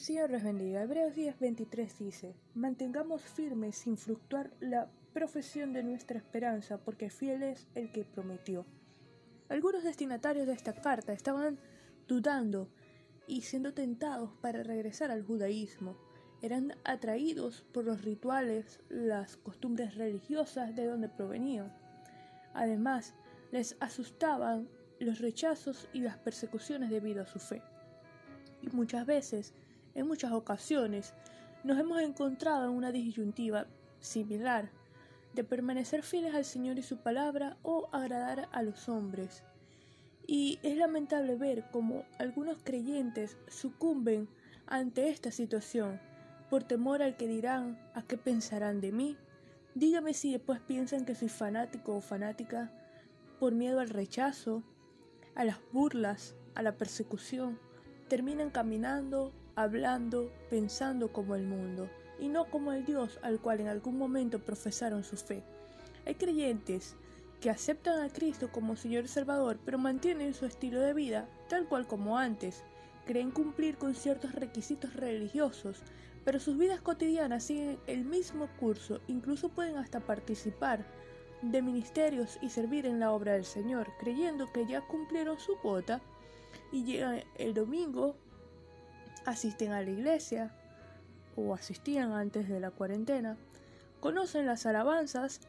Señor les bendiga. Hebreos 10, 23 dice, mantengamos firmes sin fluctuar la profesión de nuestra esperanza, porque fiel es el que prometió. Algunos destinatarios de esta carta estaban dudando y siendo tentados para regresar al judaísmo. Eran atraídos por los rituales, las costumbres religiosas de donde provenían. Además, les asustaban los rechazos y las persecuciones debido a su fe. Y muchas veces, en muchas ocasiones, nos hemos encontrado en una disyuntiva similar de permanecer fieles al Señor y su palabra o agradar a los hombres. Y es lamentable ver cómo algunos creyentes sucumben ante esta situación por temor al que dirán, a qué pensarán de mí. Dígame si después piensan que soy fanático o fanática por miedo al rechazo, a las burlas, a la persecución. Terminan caminando, hablando, pensando como el mundo y no como el Dios al cual en algún momento profesaron su fe. Hay creyentes que aceptan a Cristo como Señor y Salvador, pero mantienen su estilo de vida tal cual como antes. Creen cumplir con ciertos requisitos religiosos, pero sus vidas cotidianas siguen el mismo curso, incluso pueden hasta participar de ministerios y servir en la obra del Señor, creyendo que ya cumplieron su cuota y llegan el domingo, asisten a la iglesia, o asistían antes de la cuarentena, conocen las alabanzas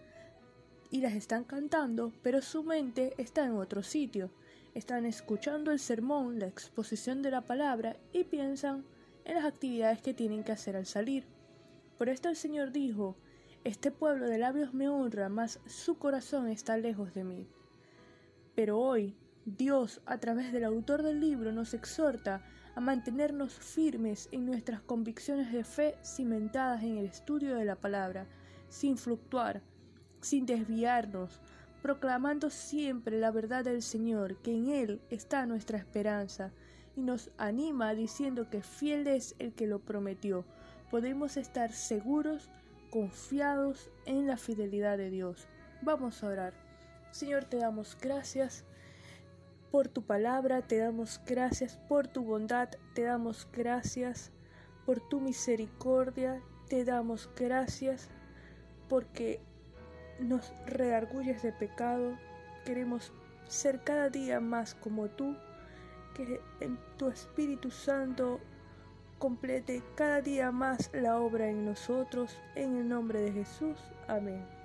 y las están cantando, pero su mente está en otro sitio. Están escuchando el sermón, la exposición de la palabra y piensan en las actividades que tienen que hacer al salir. Por esto el Señor dijo, Este pueblo de labios me honra, mas su corazón está lejos de mí. Pero hoy, Dios, a través del autor del libro, nos exhorta a mantenernos firmes en nuestras convicciones de fe cimentadas en el estudio de la palabra, sin fluctuar, sin desviarnos, proclamando siempre la verdad del Señor, que en Él está nuestra esperanza, y nos anima diciendo que fiel es el que lo prometió. Podemos estar seguros, confiados en la fidelidad de Dios. Vamos a orar. Señor, te damos gracias por tu palabra, te damos gracias por tu bondad, te damos gracias por tu misericordia, te damos gracias porque nos reargulles de pecado, queremos ser cada día más como tú, que en tu Espíritu Santo complete cada día más la obra en nosotros, en el nombre de Jesús. Amén.